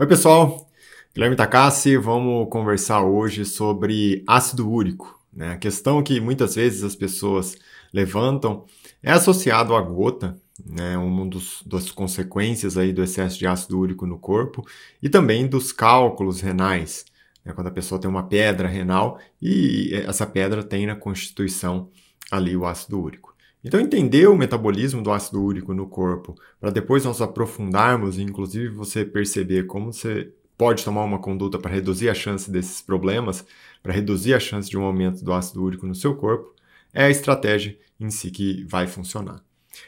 Oi, pessoal. Guilherme Takassi, vamos conversar hoje sobre ácido úrico. Né? A questão que muitas vezes as pessoas levantam é associado à gota, né? uma dos, das consequências aí do excesso de ácido úrico no corpo, e também dos cálculos renais, né? quando a pessoa tem uma pedra renal e essa pedra tem na constituição ali o ácido úrico. Então, entender o metabolismo do ácido úrico no corpo, para depois nós aprofundarmos e, inclusive, você perceber como você pode tomar uma conduta para reduzir a chance desses problemas, para reduzir a chance de um aumento do ácido úrico no seu corpo, é a estratégia em si que vai funcionar.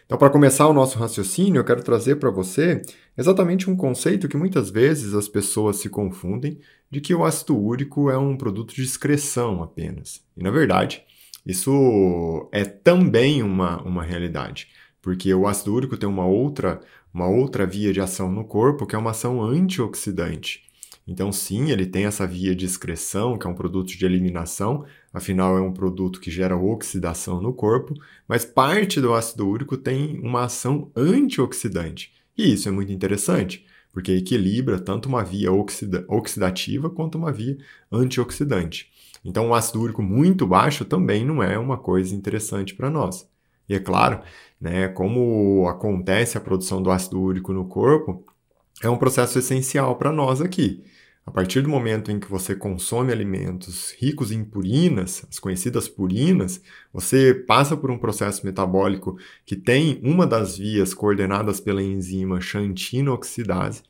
Então, para começar o nosso raciocínio, eu quero trazer para você exatamente um conceito que muitas vezes as pessoas se confundem de que o ácido úrico é um produto de excreção apenas. E, na verdade, isso é também uma, uma realidade, porque o ácido úrico tem uma outra, uma outra via de ação no corpo, que é uma ação antioxidante. Então, sim, ele tem essa via de excreção, que é um produto de eliminação, afinal, é um produto que gera oxidação no corpo, mas parte do ácido úrico tem uma ação antioxidante. E isso é muito interessante, porque equilibra tanto uma via oxida oxidativa quanto uma via antioxidante. Então, um ácido úrico muito baixo também não é uma coisa interessante para nós. E é claro, né, como acontece a produção do ácido úrico no corpo, é um processo essencial para nós aqui. A partir do momento em que você consome alimentos ricos em purinas, as conhecidas purinas, você passa por um processo metabólico que tem uma das vias coordenadas pela enzima xantina oxidase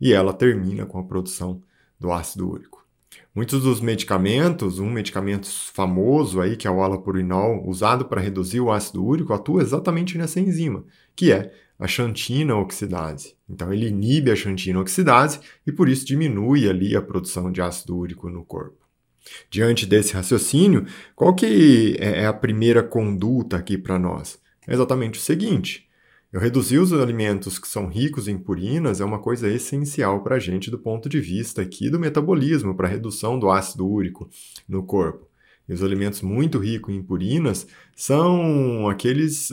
e ela termina com a produção do ácido úrico. Muitos dos medicamentos, um medicamento famoso aí, que é o alapurinol, usado para reduzir o ácido úrico, atua exatamente nessa enzima, que é a xantina oxidase. Então ele inibe a xantina oxidase e por isso diminui ali a produção de ácido úrico no corpo. Diante desse raciocínio, qual que é, é a primeira conduta aqui para nós? É exatamente o seguinte: eu reduzir os alimentos que são ricos em purinas é uma coisa essencial para a gente do ponto de vista aqui do metabolismo, para a redução do ácido úrico no corpo. E os alimentos muito ricos em purinas são aqueles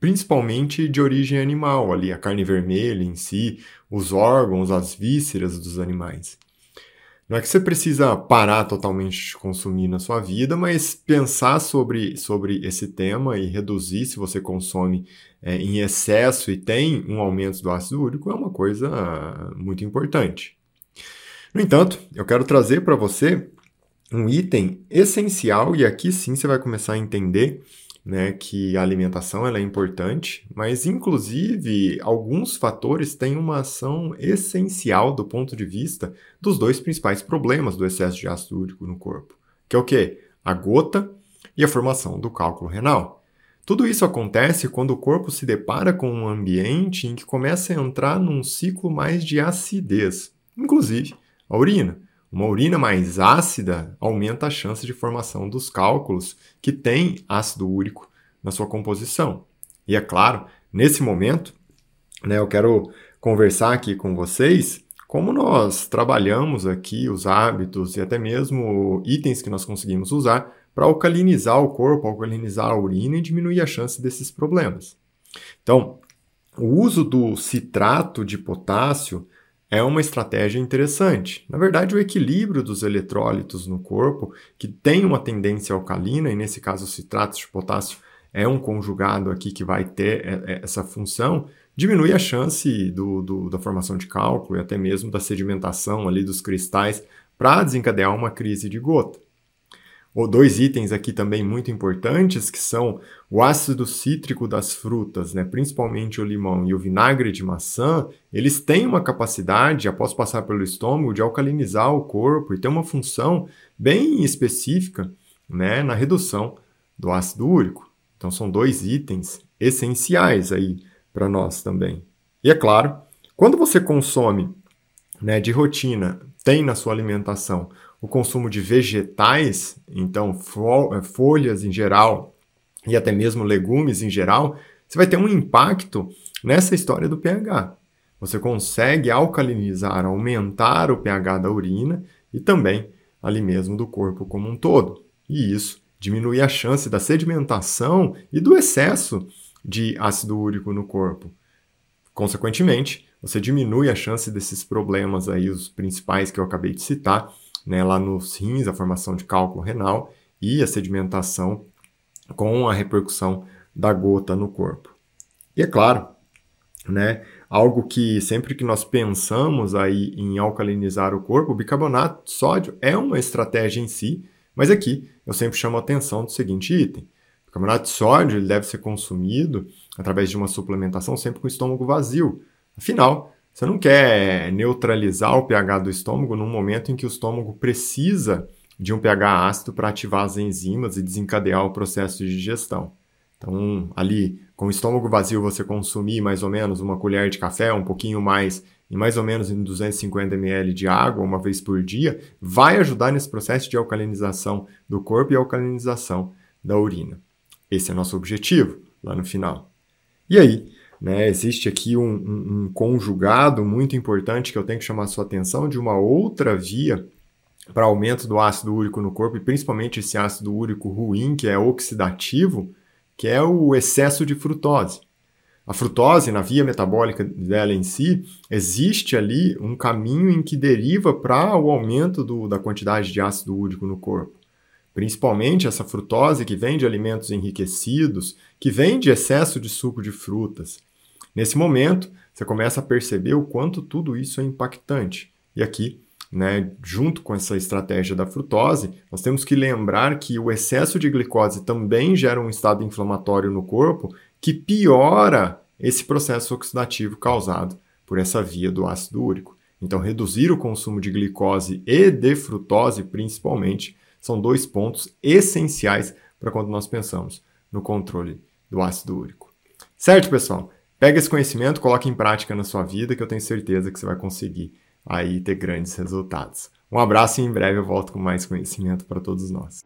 principalmente de origem animal, ali a carne vermelha em si, os órgãos, as vísceras dos animais. Não é que você precisa parar totalmente de consumir na sua vida, mas pensar sobre, sobre esse tema e reduzir se você consome é, em excesso e tem um aumento do ácido úrico é uma coisa muito importante. No entanto, eu quero trazer para você um item essencial, e aqui sim você vai começar a entender né, que a alimentação ela é importante, mas inclusive alguns fatores têm uma ação essencial do ponto de vista dos dois principais problemas do excesso de ácido úrico no corpo, que é o que? A gota e a formação do cálculo renal. Tudo isso acontece quando o corpo se depara com um ambiente em que começa a entrar num ciclo mais de acidez, inclusive a urina. Uma urina mais ácida aumenta a chance de formação dos cálculos que têm ácido úrico na sua composição. E é claro, nesse momento, né, eu quero conversar aqui com vocês como nós trabalhamos aqui os hábitos e até mesmo itens que nós conseguimos usar para alcalinizar o corpo, alcalinizar a urina e diminuir a chance desses problemas. Então, o uso do citrato de potássio é uma estratégia interessante. Na verdade, o equilíbrio dos eletrólitos no corpo, que tem uma tendência alcalina, e nesse caso o citrato de potássio é um conjugado aqui que vai ter é, é, essa função, diminui a chance do, do, da formação de cálculo e até mesmo da sedimentação ali dos cristais para desencadear uma crise de gota ou dois itens aqui também muito importantes, que são o ácido cítrico das frutas, né, principalmente o limão e o vinagre de maçã, eles têm uma capacidade, após passar pelo estômago, de alcalinizar o corpo e ter uma função bem específica né, na redução do ácido úrico. Então são dois itens essenciais aí para nós também. E é claro, quando você consome né, de rotina, tem na sua alimentação o consumo de vegetais, então eh, folhas em geral e até mesmo legumes em geral, você vai ter um impacto nessa história do pH. Você consegue alcalinizar, aumentar o pH da urina e também ali mesmo do corpo como um todo. E isso diminui a chance da sedimentação e do excesso de ácido úrico no corpo. Consequentemente, você diminui a chance desses problemas aí, os principais que eu acabei de citar, né, lá nos rins, a formação de cálculo renal e a sedimentação com a repercussão da gota no corpo. E é claro, né, algo que sempre que nós pensamos aí em alcalinizar o corpo, o bicarbonato de sódio é uma estratégia em si, mas aqui eu sempre chamo a atenção do seguinte item. O bicarbonato de sódio ele deve ser consumido através de uma suplementação sempre com o estômago vazio. Afinal, você não quer neutralizar o pH do estômago num momento em que o estômago precisa de um pH ácido para ativar as enzimas e desencadear o processo de digestão. Então, ali, com o estômago vazio, você consumir mais ou menos uma colher de café, um pouquinho mais, e mais ou menos em 250 ml de água uma vez por dia, vai ajudar nesse processo de alcalinização do corpo e alcalinização da urina. Esse é nosso objetivo lá no final. E aí, né, existe aqui um, um, um conjugado muito importante que eu tenho que chamar a sua atenção de uma outra via para aumento do ácido úrico no corpo, e principalmente esse ácido úrico ruim, que é oxidativo, que é o excesso de frutose. A frutose, na via metabólica dela em si, existe ali um caminho em que deriva para o aumento do, da quantidade de ácido úrico no corpo. Principalmente essa frutose que vem de alimentos enriquecidos, que vem de excesso de suco de frutas. Nesse momento, você começa a perceber o quanto tudo isso é impactante. E aqui né, junto com essa estratégia da frutose, nós temos que lembrar que o excesso de glicose também gera um estado inflamatório no corpo que piora esse processo oxidativo causado por essa via do ácido úrico. Então, reduzir o consumo de glicose e de frutose, principalmente, são dois pontos essenciais para quando nós pensamos no controle do ácido úrico. Certo, pessoal? Pega esse conhecimento, coloque em prática na sua vida, que eu tenho certeza que você vai conseguir aí ter grandes resultados. Um abraço e em breve eu volto com mais conhecimento para todos nós.